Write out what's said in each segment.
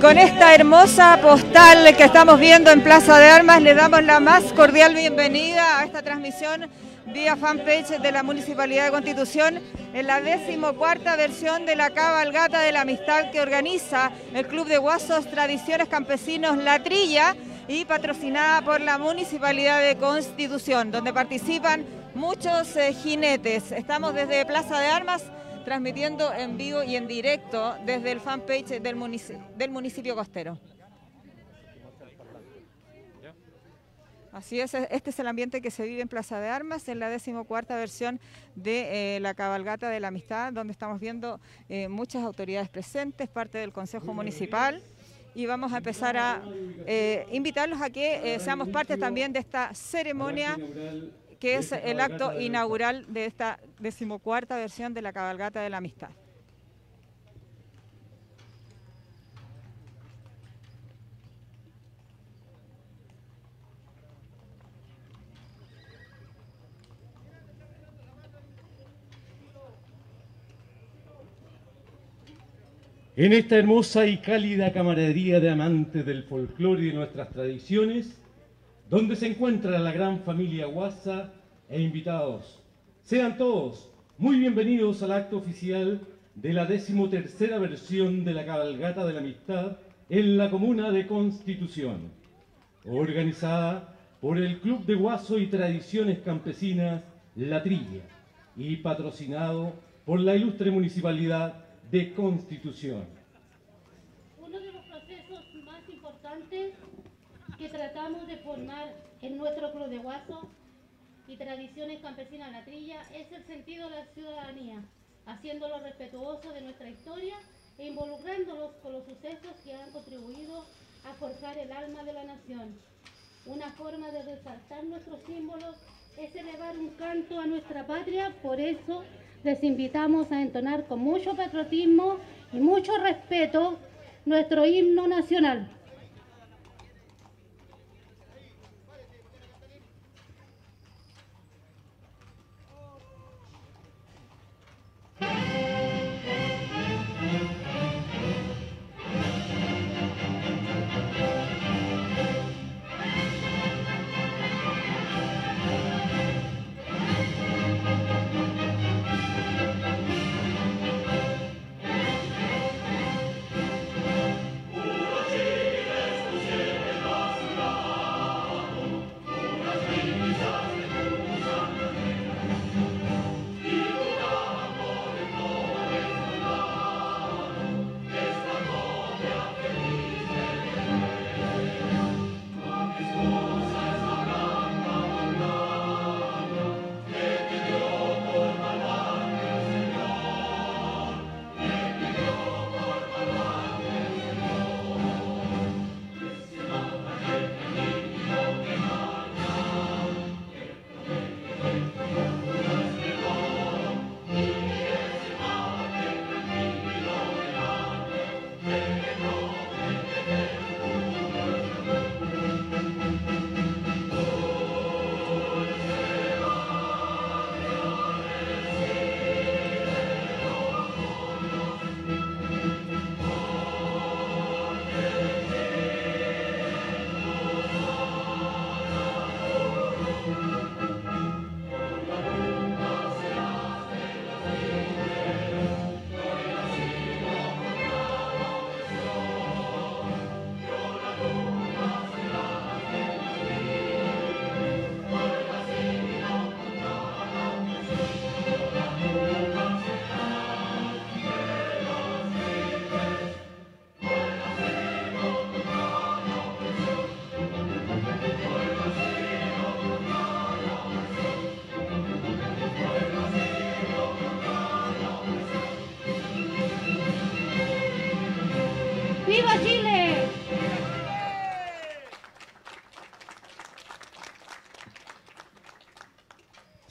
Con esta hermosa postal que estamos viendo en Plaza de Armas, le damos la más cordial bienvenida a esta transmisión vía fanpage de la Municipalidad de Constitución en la decimocuarta versión de la cabalgata de la amistad que organiza el Club de Guasos Tradiciones Campesinos La Trilla y patrocinada por la Municipalidad de Constitución, donde participan muchos eh, jinetes. Estamos desde Plaza de Armas transmitiendo en vivo y en directo desde el fanpage del municipio, costero. Así es, este es el ambiente que se vive en Plaza de Armas, en la decimocuarta versión de eh, la cabalgata de la amistad, donde estamos viendo eh, muchas autoridades presentes, parte del Consejo Municipal, y vamos a empezar a eh, invitarlos a que seamos parte también de esta ceremonia que es el acto inaugural de esta decimocuarta versión de la cabalgata de la amistad. En esta hermosa y cálida camaradería de amantes del folclore y de nuestras tradiciones, donde se encuentra la gran familia Guasa e invitados. Sean todos muy bienvenidos al acto oficial de la decimotercera versión de la Cabalgata de la Amistad en la Comuna de Constitución, organizada por el Club de Guaso y Tradiciones Campesinas La Trilla y patrocinado por la ilustre Municipalidad de Constitución. Uno de los procesos más importantes que tratamos de formar en nuestro Club de Guaso y Tradiciones Campesinas La Trilla es el sentido de la ciudadanía, haciéndolo respetuoso de nuestra historia e involucrándolos con los sucesos que han contribuido a forjar el alma de la nación. Una forma de resaltar nuestros símbolos es elevar un canto a nuestra patria, por eso les invitamos a entonar con mucho patriotismo y mucho respeto nuestro himno nacional.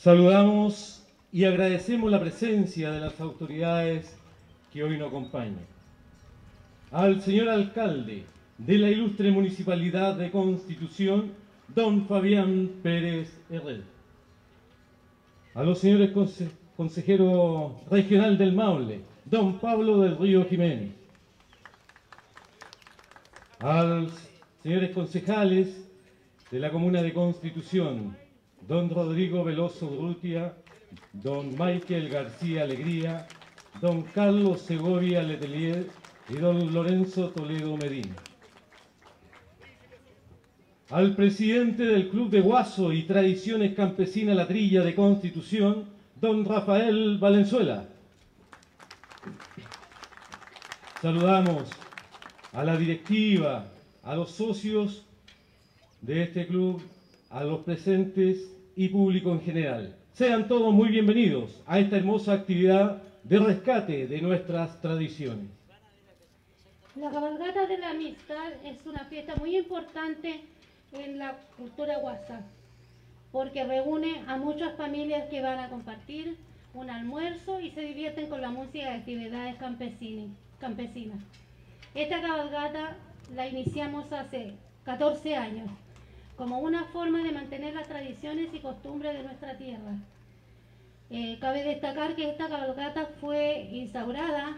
Saludamos y agradecemos la presencia de las autoridades que hoy nos acompañan. Al señor alcalde de la ilustre Municipalidad de Constitución, don Fabián Pérez Herrera. A los señores consejeros regional del Maule, don Pablo del Río Jiménez. a los señores concejales de la Comuna de Constitución, don Rodrigo Veloso Urrutia, don Michael García Alegría, don Carlos Segovia Letelier y don Lorenzo Toledo Medina. Al presidente del Club de Guaso y Tradiciones Campesinas La Trilla de Constitución, don Rafael Valenzuela. Saludamos a la directiva, a los socios de este club, a los presentes y público en general. Sean todos muy bienvenidos a esta hermosa actividad de rescate de nuestras tradiciones. La cabalgata de la amistad es una fiesta muy importante en la cultura guasa, porque reúne a muchas familias que van a compartir un almuerzo y se divierten con la música y actividades campesinas. Esta cabalgata la iniciamos hace 14 años como una forma de mantener las tradiciones y costumbres de nuestra tierra. Eh, cabe destacar que esta cabalgata fue instaurada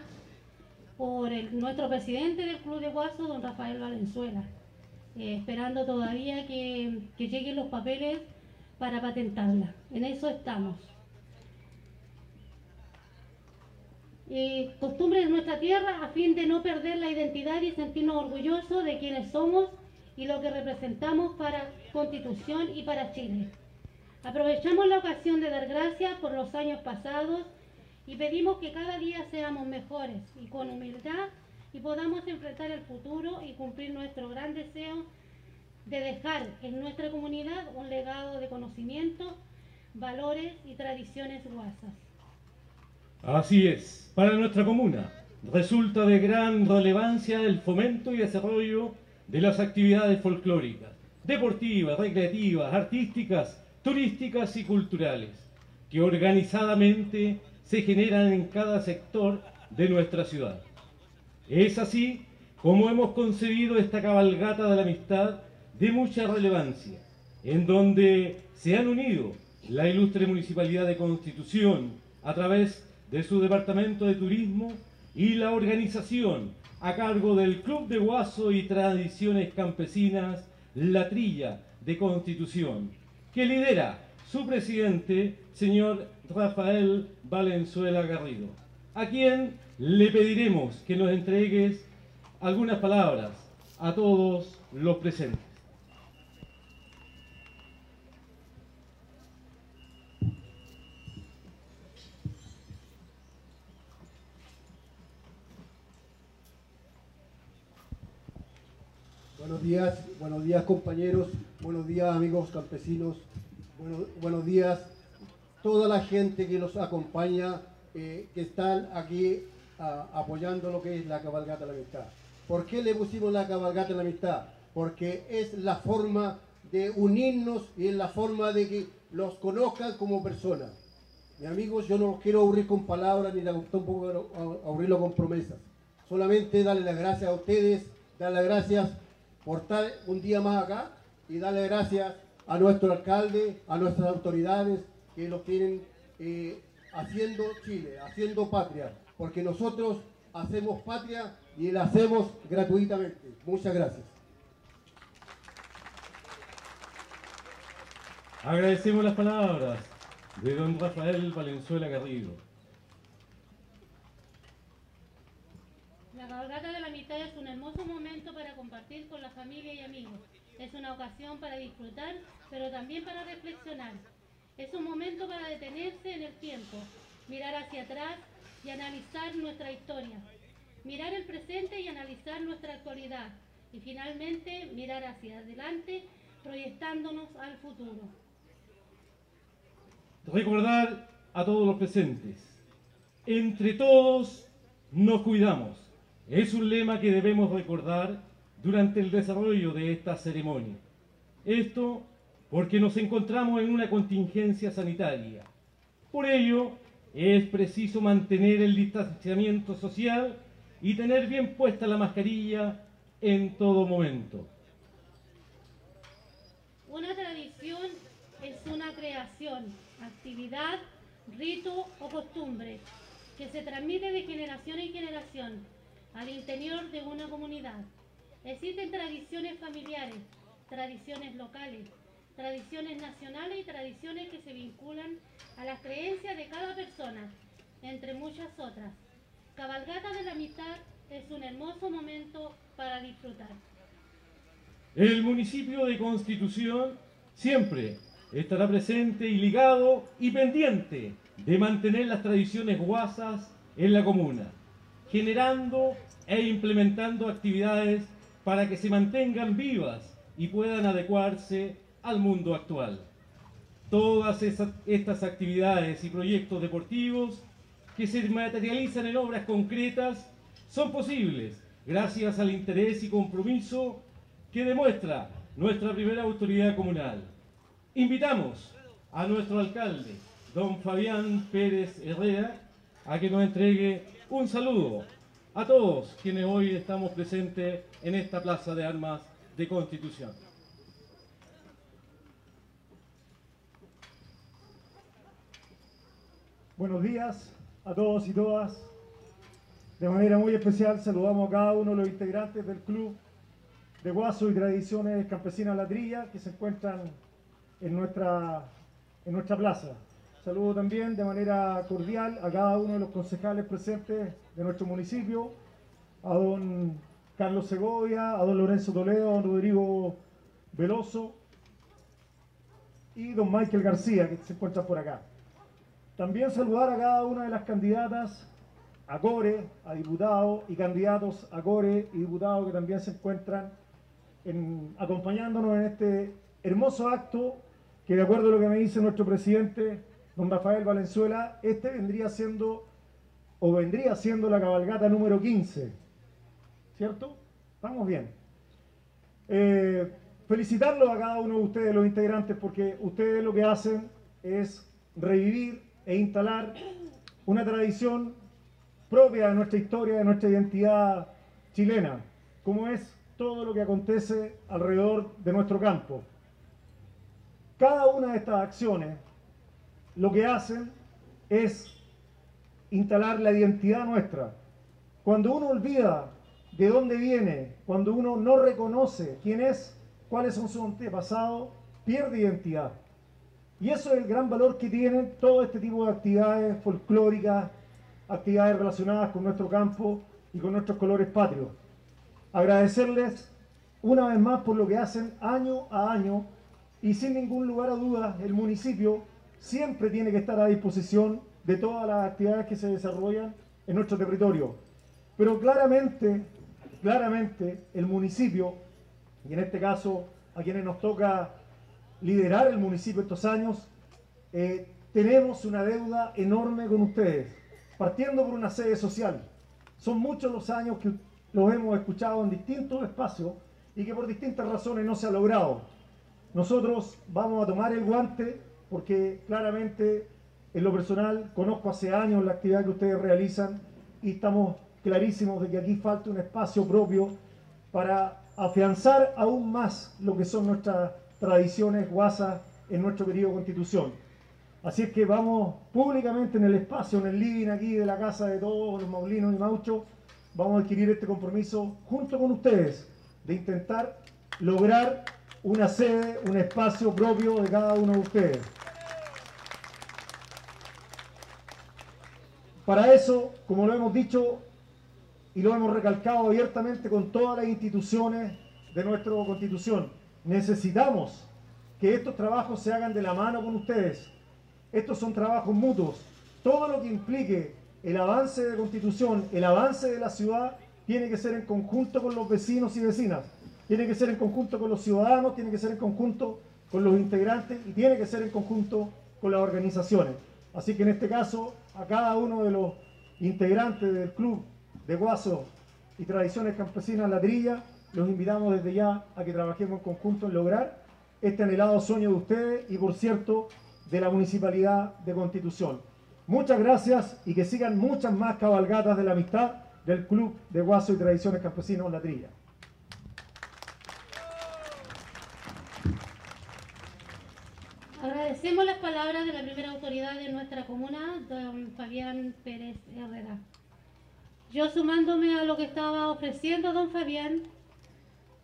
por nuestro presidente del Club de Guaso, don Rafael Valenzuela, eh, esperando todavía que, lleguen los papeles para patentarla. En eso estamos. Eh, costumbres de nuestra tierra a fin de no perder la identidad y sentirnos orgullosos de quienes somos y lo que representamos para Constitución y para Chile. Aprovechamos la ocasión de dar gracias por los años pasados y pedimos que cada día seamos mejores y con humildad y podamos enfrentar el futuro y cumplir nuestro gran deseo de dejar en nuestra comunidad un legado de conocimiento, valores y tradiciones guasas. Así es, para nuestra comuna resulta de gran relevancia el fomento y desarrollo de las actividades folclóricas, deportivas, recreativas, artísticas, turísticas y culturales, que organizadamente se generan en cada sector de nuestra ciudad. Es así como hemos concebido esta cabalgata de la amistad de mucha relevancia, en donde se han unido la ilustre Municipalidad de Constitución a través de su Departamento de Turismo y la organización a cargo del Club de Guaso y Tradiciones Campesinas La Trilla de Constitución, que lidera su presidente, señor Rafael Valenzuela Garrido, a quien le pediremos que nos entregues algunas palabras a todos los presentes. Buenos días, buenos días compañeros, buenos días amigos campesinos, buenos días toda la gente que nos acompaña, eh, que están aquí apoyando lo que es la cabalgata de la amistad. ¿Por qué le pusimos la cabalgata de la amistad? Porque es la forma de unirnos y es la forma de que los conozcan como personas. Mis amigos, yo no los quiero aburrir con palabras ni tampoco aburrirlo con promesas. Solamente darle las gracias a ustedes, darle las gracias por estar un día más acá y darle gracias a nuestro alcalde, a nuestras autoridades que lo tienen eh, haciendo Chile, haciendo patria, porque nosotros hacemos patria y la hacemos gratuitamente. Muchas gracias. Agradecemos las palabras de don Rafael Valenzuela Garrido. cabalgata de la mitad es un hermoso momento para compartir con la familia y amigos. Es una ocasión para disfrutar, pero también para reflexionar. Es un momento para detenerse en el tiempo, mirar hacia atrás y analizar nuestra historia. Mirar el presente y analizar nuestra actualidad. Y finalmente mirar hacia adelante, proyectándonos al futuro. Recordar a todos los presentes. Entre todos nos cuidamos. Es un lema que debemos recordar durante el desarrollo de esta ceremonia. Esto porque nos encontramos en una contingencia sanitaria. Por ello, es preciso mantener el distanciamiento social y tener bien puesta la mascarilla en todo momento. Una tradición es una creación, actividad, rito o costumbre que se transmite de generación en generación al interior de una comunidad. Existen tradiciones familiares, tradiciones locales, tradiciones nacionales y tradiciones que se vinculan a las creencias de cada persona, entre muchas otras. Cabalgata de la Mitad es un hermoso momento para disfrutar. El municipio de Constitución siempre estará presente y ligado y pendiente de mantener las tradiciones guasas en la comuna, generando e implementando actividades para que se mantengan vivas y puedan adecuarse al mundo actual. Todas estas actividades y proyectos deportivos que se materializan en obras concretas son posibles gracias al interés y compromiso que demuestra nuestra primera autoridad comunal. Invitamos a nuestro alcalde, don Fabián Pérez Herrera, a que nos entregue un saludo a todos quienes hoy estamos presentes en esta Plaza de Armas de Constitución. Buenos días a todos y todas. De manera muy especial saludamos a cada uno de los integrantes del Club de Guaso y Tradiciones Campesinas Ladrilla que se encuentran en nuestra, en nuestra plaza. Saludo también de manera cordial a cada uno de los concejales presentes de nuestro municipio, a don Carlos Segovia, a don Lorenzo Toledo, a don Rodrigo Veloso y don Michael García, que se encuentran por acá. También saludar a cada una de las candidatas a Core, a diputados y candidatos a Core y diputados que también se encuentran acompañándonos en este hermoso acto que de acuerdo a lo que me dice nuestro presidente, don Rafael Valenzuela, este vendría siendo o vendría siendo la cabalgata número 15. ¿Cierto? Vamos bien. Eh, felicitarlos a cada uno de ustedes, los integrantes, porque ustedes lo que hacen es revivir e instalar una tradición propia de nuestra historia, de nuestra identidad chilena, como es todo lo que acontece alrededor de nuestro campo. Cada una de estas acciones lo que hacen es instalar la identidad nuestra. Cuando uno olvida de dónde viene, cuando uno no reconoce quién es, cuáles son sus antepasados, pierde identidad. Y eso es el gran valor que tienen todo este tipo de actividades folclóricas, actividades relacionadas con nuestro campo y con nuestros colores patrios. Agradecerles una vez más por lo que hacen año a año y sin ningún lugar a dudas el municipio siempre tiene que estar a disposición de todas las actividades que se desarrollan en nuestro territorio. Pero claramente, claramente el municipio, y en este caso a quienes nos toca liderar el municipio estos años, eh, tenemos una deuda enorme con ustedes, partiendo por una sede social. Son muchos los años que los hemos escuchado en distintos espacios y que por distintas razones no se ha logrado. Nosotros vamos a tomar el guante porque claramente en lo personal conozco hace años la actividad que ustedes realizan y estamos clarísimos de que aquí falta un espacio propio para afianzar aún más lo que son nuestras tradiciones guasas en nuestro querido Constitución. Así es que vamos públicamente en el espacio, en el living aquí de la casa de todos los maulinos y mauchos, vamos a adquirir este compromiso junto con ustedes de intentar lograr una sede, un espacio propio de cada uno de ustedes. Para eso, como lo hemos dicho y lo hemos recalcado abiertamente con todas las instituciones de nuestra constitución, necesitamos que estos trabajos se hagan de la mano con ustedes. Estos son trabajos mutuos. Todo lo que implique el avance de constitución, el avance de la ciudad, tiene que ser en conjunto con los vecinos y vecinas. Tiene que ser en conjunto con los ciudadanos, tiene que ser en conjunto con los integrantes y tiene que ser en conjunto con las organizaciones. Así que en este caso, a cada uno de los integrantes del club de Guaso y Tradiciones Campesinas Ladrilla, los invitamos desde ya a que trabajemos en conjunto en lograr este anhelado sueño de ustedes y, por cierto, de la Municipalidad de Constitución. Muchas gracias y que sigan muchas más cabalgatas de la amistad del Club de Guaso y Tradiciones Campesinos Ladrilla. Agradecemos las palabras de la primera autoridad de nuestra comuna, don Fabián Pérez Herrera. Yo sumándome a lo que estaba ofreciendo don Fabián,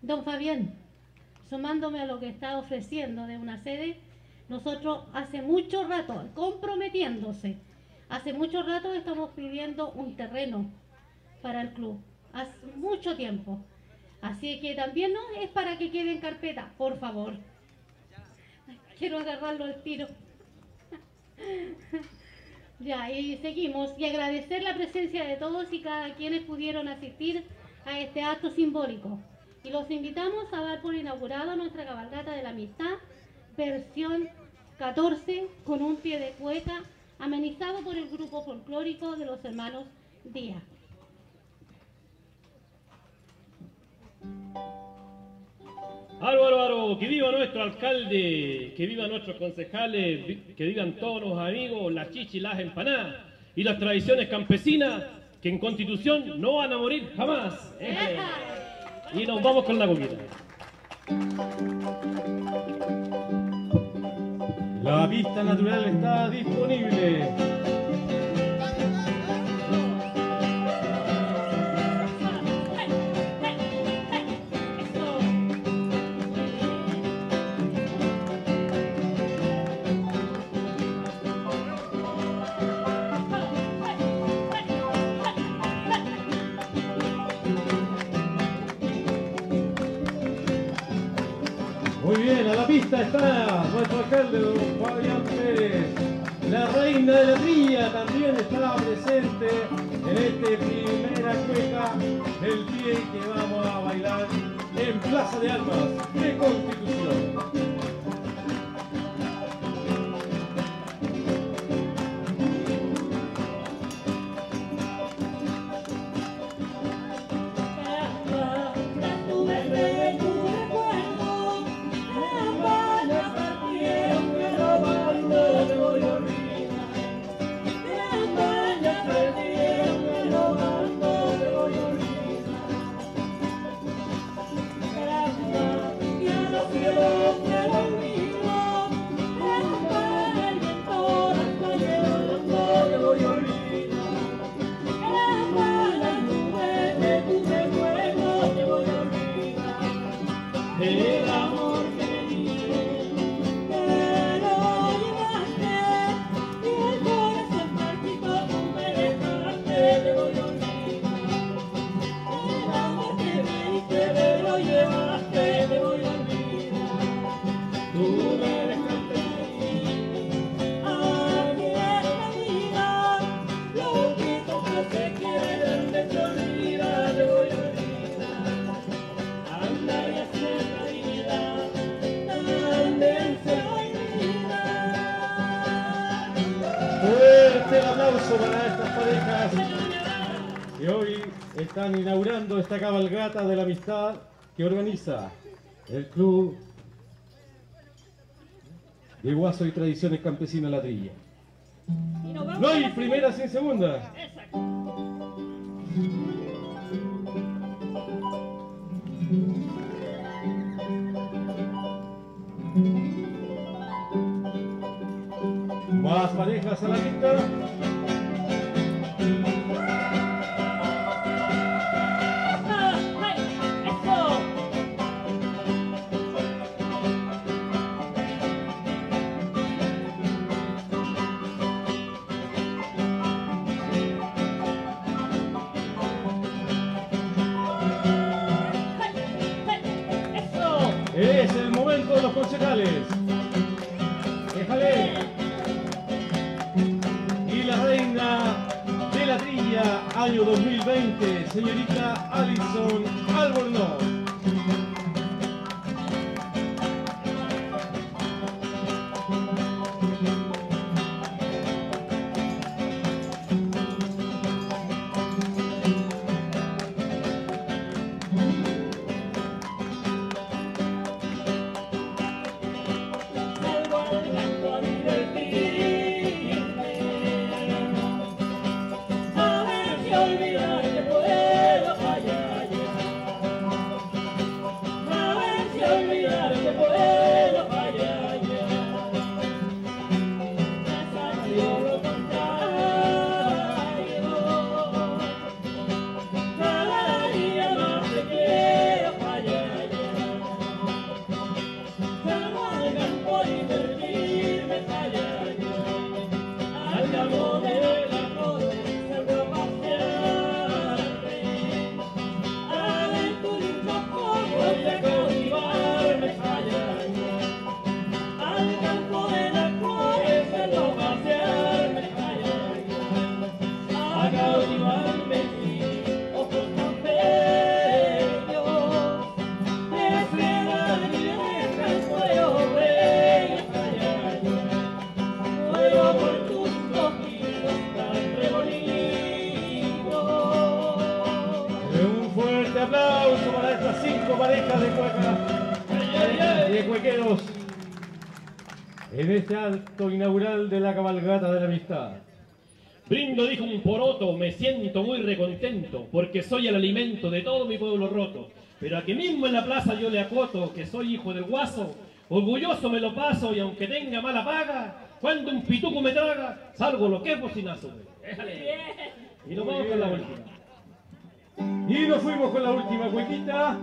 Don Fabián, sumándome a lo que está ofreciendo de una sede, nosotros hace mucho rato, comprometiéndose, hace mucho rato estamos pidiendo un terreno para el club, hace mucho tiempo. Así que también no es para que quede en carpeta, por favor. Quiero agarrarlo al tiro. ya, y seguimos. Y agradecer la presencia de todos y cada quienes pudieron asistir a este acto simbólico. Y los invitamos a dar por inaugurada nuestra cabalgata de la amistad, versión 14, con un pie de cueca, amenizado por el grupo folclórico de los hermanos Díaz. Álvaro, Álvaro, que viva nuestro alcalde, que viva nuestros concejales, que vivan todos los amigos, las chichis, las empanadas y las tradiciones campesinas que en Constitución no van a morir jamás. Eh. Y nos vamos con la comida. La vista natural está disponible. Bien, a la pista está nuestro alcalde, don Fabián Pérez. La reina de la trilla también está presente en este primera cueca del pie que vamos a bailar en Plaza de Armas de Constitución. Esta cabalgata de la amistad que organiza el Club de Guaso y Tradiciones Campesinas La Trilla. No hay primera sin segunda. Más parejas a la lista. De los concejales. Déjale. Y la reina de la trilla año 2020, señorita Alison Albornoz. Este acto inaugural de la cabalgata de la amistad. Brindo, dijo un poroto, me siento muy recontento, porque soy el alimento de todo mi pueblo roto. Pero aquí mismo en la plaza yo le acoto que soy hijo del guaso, orgulloso me lo paso y aunque tenga mala paga, cuando un pituco me traga, salgo lo que es bocinazo. Déjale. Y nos vamos con la última. Y nos fuimos con la última cuequita.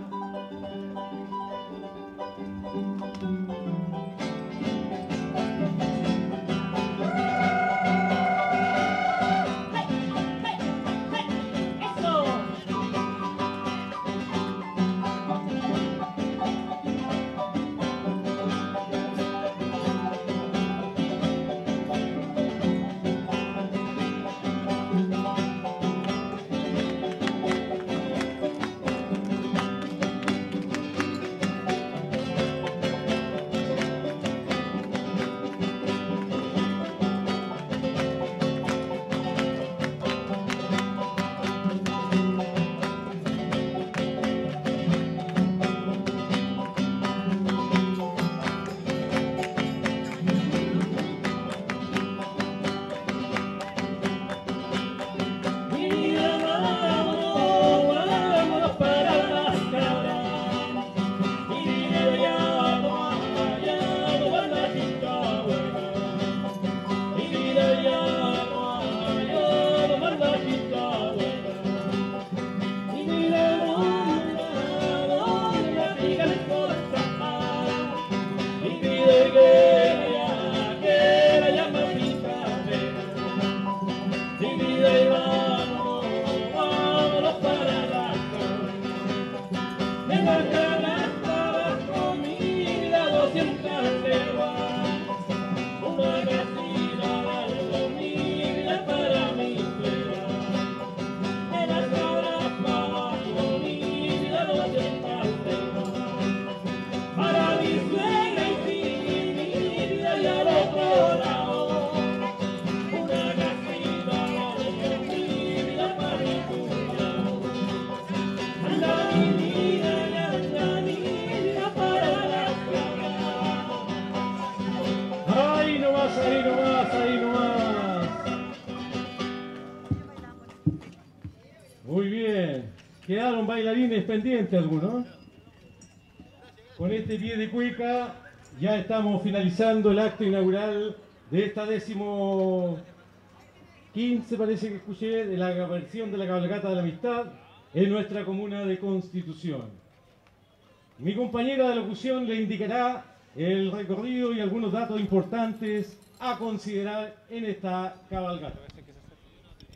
Bailarines pendientes algunos. Con este pie de cueca ya estamos finalizando el acto inaugural de esta décimo 15, parece que escuché, de la versión de la cabalgata de la amistad en nuestra comuna de Constitución. Mi compañera de locución le indicará el recorrido y algunos datos importantes a considerar en esta cabalgata.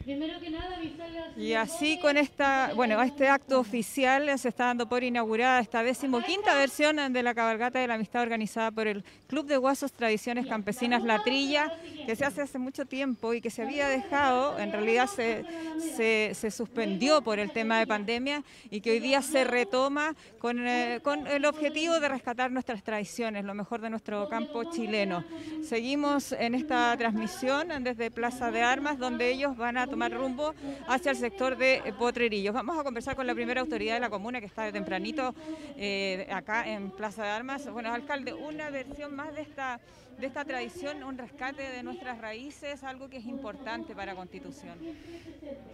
Primero que nada, avisarle Y así con esta, bueno, este acto oficial se está dando por inaugurada esta decimoquinta versión de la cabalgata de la amistad organizada por el Club de Guasos Tradiciones Campesinas La Trilla, que se hace hace mucho tiempo y que se había dejado, en realidad se, se, se suspendió por el tema de pandemia y que hoy día se retoma con, eh, con el objetivo de rescatar nuestras tradiciones, lo mejor de nuestro campo chileno. Seguimos en esta transmisión desde Plaza de Armas, donde ellos van a tomar rumbo hacia el sector de Potrerillos. Vamos a conversar con la primera autoridad de la comuna que está de tempranito eh, acá en Plaza de Armas. Bueno, alcalde, una versión más de esta, de esta tradición, un rescate de nuestras raíces, algo que es importante para Constitución.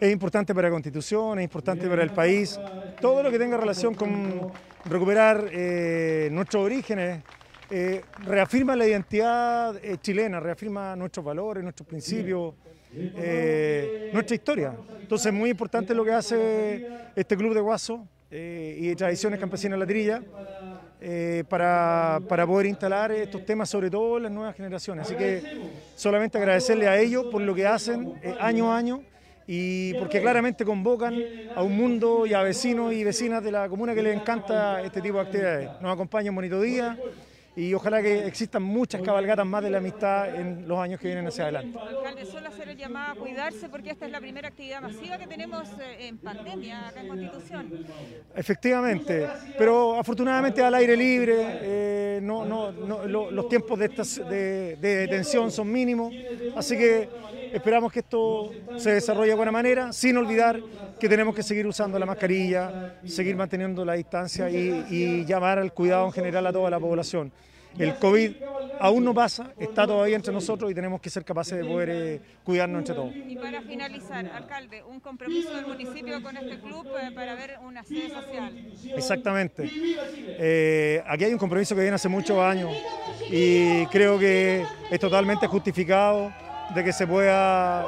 Es importante para Constitución, es importante para el país. Todo lo que tenga relación con recuperar eh, nuestros orígenes eh, reafirma la identidad eh, chilena, reafirma nuestros valores, nuestros principios, eh, nuestra historia. Entonces es muy importante lo que hace este club de Guaso eh, y Tradiciones Campesinas La Trilla eh, para, para poder instalar estos temas, sobre todo en las nuevas generaciones. Así que solamente agradecerle a ellos por lo que hacen eh, año a año y porque claramente convocan a un mundo y a vecinos y vecinas de la comuna que les encanta este tipo de actividades. Nos acompaña un bonito día y ojalá que existan muchas cabalgatas más de la amistad en los años que vienen hacia adelante. Alcalde, solo hacer el llamado a cuidarse porque esta es la primera actividad masiva que tenemos eh, en pandemia acá en Constitución. Efectivamente, pero afortunadamente al aire libre, eh, no, no, no, lo- los tiempos de, estas- de, de detención son mínimos, así que esperamos que esto se desarrolle de buena manera, sin olvidar que tenemos que seguir usando la mascarilla, seguir manteniendo la distancia y, y llamar al cuidado en general a toda la población. El COVID aún no pasa, está todavía entre nosotros y tenemos que ser capaces de poder eh, cuidarnos entre todos. Y para finalizar, alcalde, un compromiso del municipio con este club eh, para ver una sede social. Exactamente. Eh, aquí hay un compromiso que viene hace muchos años y creo que es totalmente justificado de que se pueda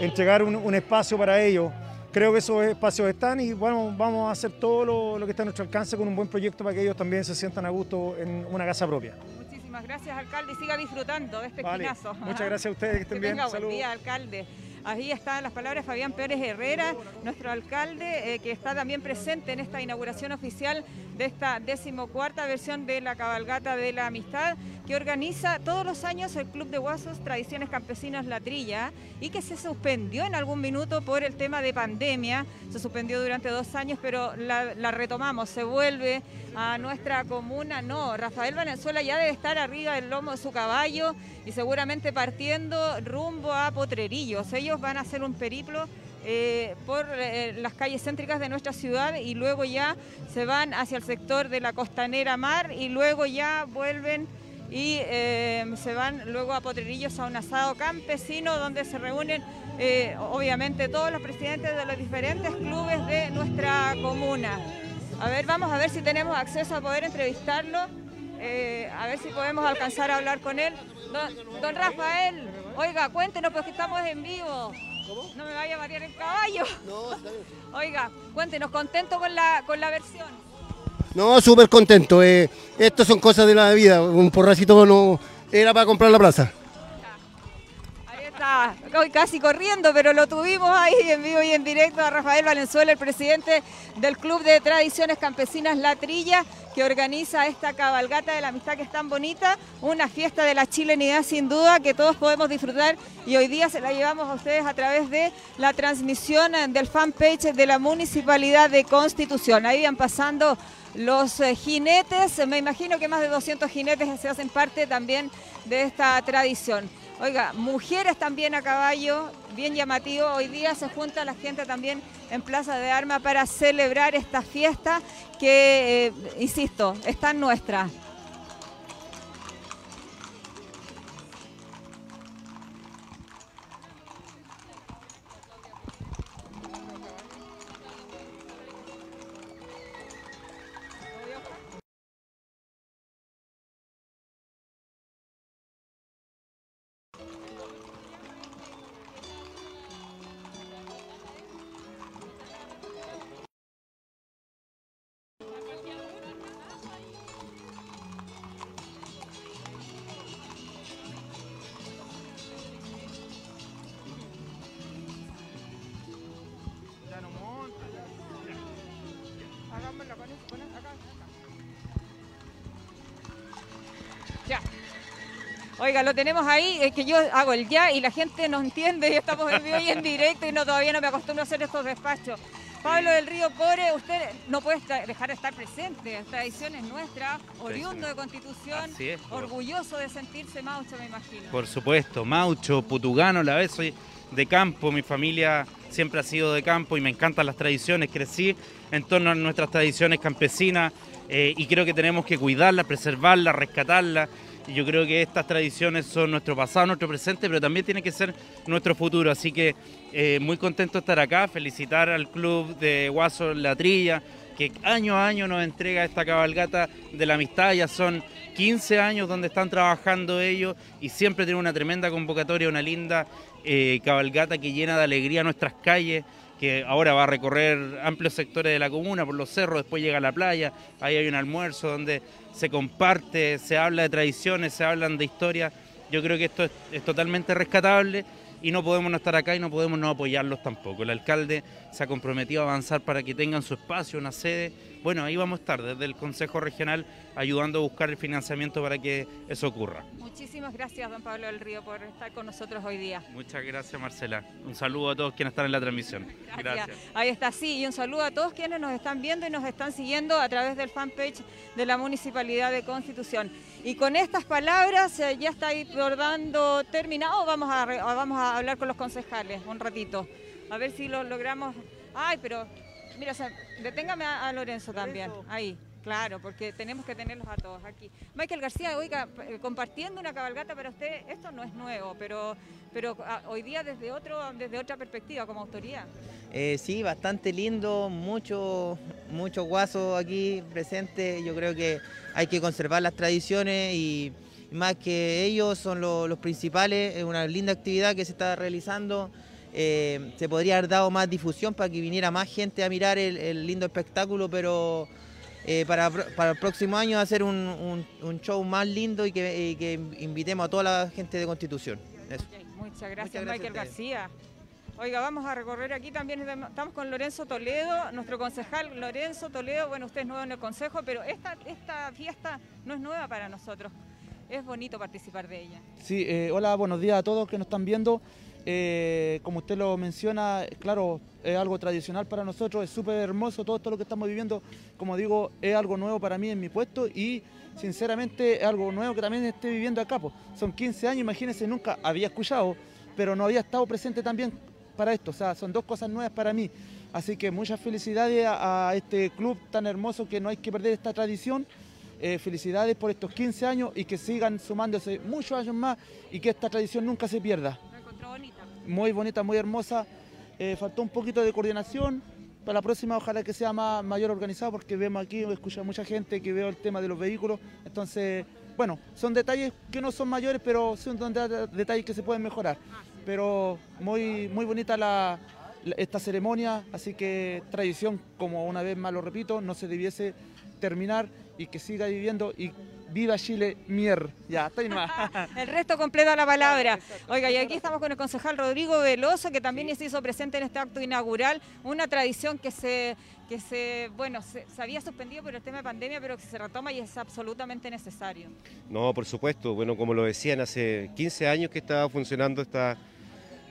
entregar un, un espacio para ellos. Creo que esos espacios están y bueno, vamos a hacer todo lo, lo que está a nuestro alcance con un buen proyecto para que ellos también se sientan a gusto en una casa propia. Muchísimas gracias, alcalde, y siga disfrutando de este Vale. esquinazo. Muchas gracias a ustedes, que estén bien. tenga buen Saludos. día, alcalde. Ahí están las palabras Fabián Pérez Herrera, nuestro alcalde, eh, que está también presente en esta inauguración oficial de esta decimocuarta versión de la cabalgata de la amistad que organiza todos los años el Club de Guasos Tradiciones Campesinas La Trilla y que se suspendió en algún minuto por el tema de pandemia. Se suspendió durante dos años, pero la retomamos, se vuelve a nuestra comuna. No, Rafael Valenzuela ya debe estar arriba del lomo de su caballo y seguramente partiendo rumbo a Potrerillos. Ellos van a hacer un periplo eh, por eh, las calles céntricas de nuestra ciudad y luego ya se van hacia el sector de la costanera mar y luego ya vuelven y eh, se van luego a Potrerillos a un asado campesino donde se reúnen obviamente todos los presidentes de los diferentes clubes de nuestra comuna. A ver, vamos a ver si tenemos acceso a poder entrevistarlo, eh, a ver si podemos alcanzar a hablar con él. Don, don Rafael, oiga, cuéntenos porque estamos en vivo. No me vaya a marear el caballo. Oiga, cuéntenos, contento con la, con la versión. No, súper contento. Eh, Estas son cosas de la vida. Un porracito no era para comprar la plaza. Casi corriendo, pero lo tuvimos ahí en vivo y en directo a Rafael Valenzuela, el presidente del Club de Tradiciones Campesinas La Trilla, que organiza esta cabalgata de la amistad que es tan bonita, una fiesta de la chilenidad sin duda que todos podemos disfrutar y hoy día se la llevamos a ustedes a través de la transmisión del fanpage de la Municipalidad de Constitución. Ahí van pasando los eh, jinetes, me imagino que más de 200 jinetes se hacen parte también de esta tradición. Oiga, mujeres también a caballo, bien llamativo. Hoy día se junta la gente también en Plaza de Armas para celebrar esta fiesta que, eh, insisto, es tan nuestra. Oiga, lo tenemos ahí, es que yo hago el ya y la gente no entiende y estamos en vivo y en directo y no todavía no me acostumbro a hacer estos despachos. Pablo del Río Core, usted no puede estar- dejar de estar presente, tradición es nuestra, oriundo de Constitución, es, orgulloso de sentirse maucho, me imagino. Por supuesto, Maucho, Putugano, la vez soy de campo, mi familia siempre ha sido de campo y me encantan las tradiciones, crecí en torno a nuestras tradiciones campesinas eh, y creo que tenemos que cuidarlas, preservarlas, rescatarlas. Yo creo que estas tradiciones son nuestro pasado, nuestro presente, pero también tiene que ser nuestro futuro. Así que eh, muy contento de estar acá, felicitar al club de Guaso La Trilla, que año a año nos entrega esta cabalgata de la amistad. Ya son 15 años donde están trabajando ellos y siempre tienen una tremenda convocatoria, una linda eh, cabalgata que llena de alegría nuestras calles que ahora va a recorrer amplios sectores de la comuna, por los cerros, después llega a la playa, ahí hay un almuerzo donde se comparte, se habla de tradiciones, se hablan de historias. Yo creo que esto es, es totalmente rescatable y no podemos no estar acá y no podemos no apoyarlos tampoco. El alcalde se ha comprometido a avanzar para que tengan su espacio, una sede bueno, ahí vamos a estar desde el Consejo Regional ayudando a buscar el financiamiento para que eso ocurra. Muchísimas gracias, don Pablo del Río, por estar con nosotros hoy día. Muchas gracias Marcela. Un saludo a todos quienes están en la transmisión. Gracias. Ahí está, sí, y un saludo a todos quienes nos están viendo y nos están siguiendo a través del fanpage de la Municipalidad de Constitución. Y con estas palabras eh, ya está ahí por dando terminado, vamos a, vamos a hablar con los concejales un ratito, a ver si lo logramos. Ay, pero mira, o sea, deténgame a, a Lorenzo también, ahí. Claro, porque tenemos que tenerlos a todos aquí. Michael García, oiga, eh, compartiendo una cabalgata para usted, esto no es nuevo, pero, pero ah, hoy día desde, otro, desde otra perspectiva, como autoridad. Eh, sí, bastante lindo, mucho, mucho guaso aquí presente. Yo creo que hay que conservar las tradiciones y más que ellos son lo- los principales. Es una linda actividad que se está realizando. Eh, se podría haber dado más difusión para que viniera más gente a mirar el, el lindo espectáculo, pero eh, para, para el próximo año hacer un, un- un show más lindo y que, y que invitemos a toda la gente de Constitución. Eso. Muchas gracias, Michael. García. Oiga, vamos a recorrer aquí también, estamos con Lorenzo Toledo, nuestro concejal Lorenzo Toledo, bueno, usted es nuevo en el consejo, pero esta, esta fiesta no es nueva para nosotros, es bonito participar de ella. Sí, eh, hola, buenos días a todos que nos están viendo. Eh, como usted lo menciona, claro, es algo tradicional para nosotros, es súper hermoso todo esto lo que estamos viviendo. Como digo, es algo nuevo para mí en mi puesto y sinceramente es algo nuevo que también esté viviendo acá. po. Son 15 años, imagínense, nunca había escuchado, pero no había estado presente también para esto. O sea, son dos cosas nuevas para mí. Así que muchas felicidades a, a este club tan hermoso que no hay que perder esta tradición. Eh, felicidades por estos 15 años y que sigan sumándose muchos años más y que esta tradición nunca se pierda. Muy bonita, muy hermosa. Eh, faltó un poquito de coordinación. Para la próxima ojalá que sea más mayor organizado porque vemos aquí, escucha mucha gente que veo el tema de los vehículos. Entonces, bueno, son detalles que no son mayores, pero son de- detalles que se pueden mejorar. Pero muy, muy bonita la, esta ceremonia, así que tradición, como una vez más lo repito, no se debiese terminar y que siga viviendo viva Chile, mier. Ya, está ahí nomás. El resto completa la palabra. Oiga, y aquí estamos con el concejal Rodrigo Veloso, que también se hizo presente en este acto inaugural, una tradición que se, que se bueno, se, se había suspendido por el tema de pandemia, pero que se retoma y es absolutamente necesario. No, por supuesto. Bueno, como lo decían, hace 15 años que estaba funcionando esta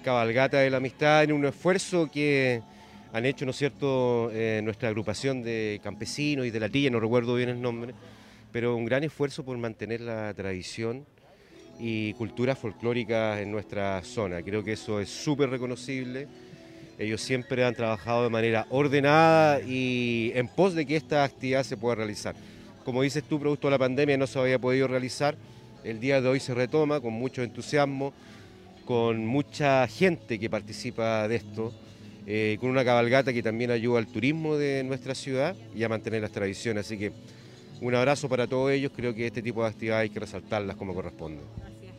cabalgata de la amistad en un esfuerzo que han hecho, ¿no es cierto?, eh, nuestra agrupación de campesinos y de la tilla, no recuerdo bien el nombre, pero un gran esfuerzo por mantener la tradición y cultura folclórica en nuestra zona. Creo que eso es súper reconocible. Ellos siempre han trabajado de manera ordenada y en pos de que esta actividad se pueda realizar. Como dices tú, producto de la pandemia no se había podido realizar. El día de hoy se retoma con mucho entusiasmo, con mucha gente que participa de esto, eh, con una cabalgata que también ayuda al turismo de nuestra ciudad y a mantener las tradiciones. Así que un abrazo para todos ellos. Creo que este tipo de actividades hay que resaltarlas como corresponde.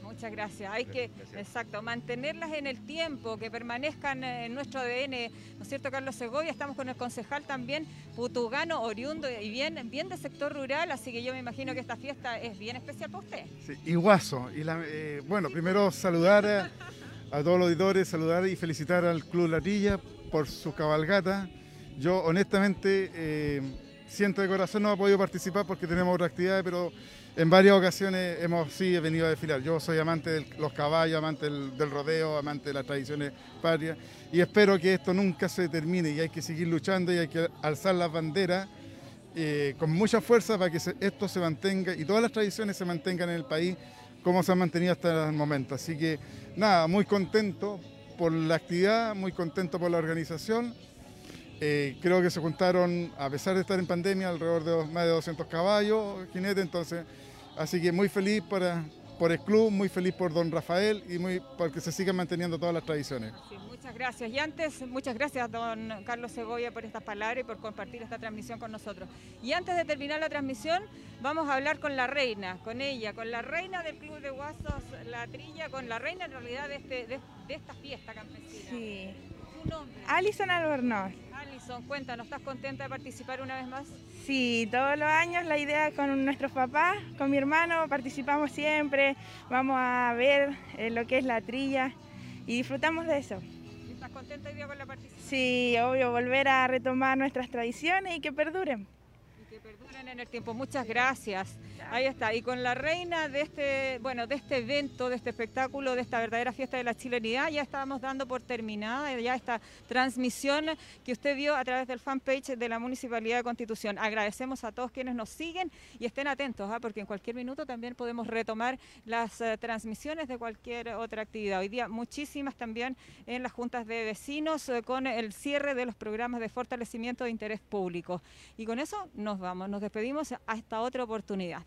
Muchas gracias. Hay que, exacto, mantenerlas en el tiempo, que permanezcan en nuestro ADN. ¿No es cierto, Carlos Segovia? Estamos con el concejal también, putugano, oriundo y bien, bien de sector rural, así que yo me imagino que esta fiesta es bien especial para usted. Sí. Y la- eh, bueno, primero saludar a, a todos los auditores, saludar y felicitar al Club Latilla por su cabalgata. Yo honestamente eh, siento de corazón no he podido participar porque tenemos otras actividades, pero en varias ocasiones hemos sí he venido a desfilar. Yo soy amante de los caballos, amante del, rodeo, amante de las tradiciones patrias y espero que esto nunca se termine y hay que seguir luchando y hay que alzar las banderas eh, con mucha fuerza para que esto se mantenga y todas las tradiciones se mantengan en el país como se han mantenido hasta el momento. Así que nada, muy contento por la actividad, muy contento por la organización. Eh, creo que se juntaron, a pesar de estar en pandemia, alrededor de dos- más de 200 caballos, jinetes, entonces, así que muy feliz para, por el club, muy feliz por don Rafael y muy porque se sigan manteniendo todas las tradiciones. Sí, muchas gracias. Y antes, muchas gracias, don Carlos Segovia, por estas palabras y por compartir esta transmisión con nosotros. Y antes de terminar la transmisión, vamos a hablar con la reina, con ella, con la reina del Club de Guasos La Trilla, con la reina en realidad de, este, de, de esta fiesta campesina. Sí. ¿Su nombre? Alison Albornoz. Alison, cuéntanos, ¿estás contenta de participar una vez más? Sí, todos los años la idea con nuestros papás, con mi hermano, participamos siempre, vamos a ver eh, lo que es la trilla y disfrutamos de eso. ¿Estás contenta hoy día con la participación? Sí, obvio, volver a retomar nuestras tradiciones y que perduren. Que perduren en el tiempo. Muchas gracias. Ahí está. Y con la reina de este, bueno, de este evento, de este espectáculo, de esta verdadera fiesta de la chilenidad, ya estábamos dando por terminada ya esta transmisión que usted vio a través del fanpage de la Municipalidad de Constitución. Agradecemos a todos quienes nos siguen y estén atentos, ¿ah? porque en cualquier minuto también podemos retomar las eh, transmisiones de cualquier otra actividad. Hoy día muchísimas también en las juntas de vecinos eh, con el cierre de los programas de fortalecimiento de interés público. Y con eso nos vamos, despedimos hasta otra oportunidad.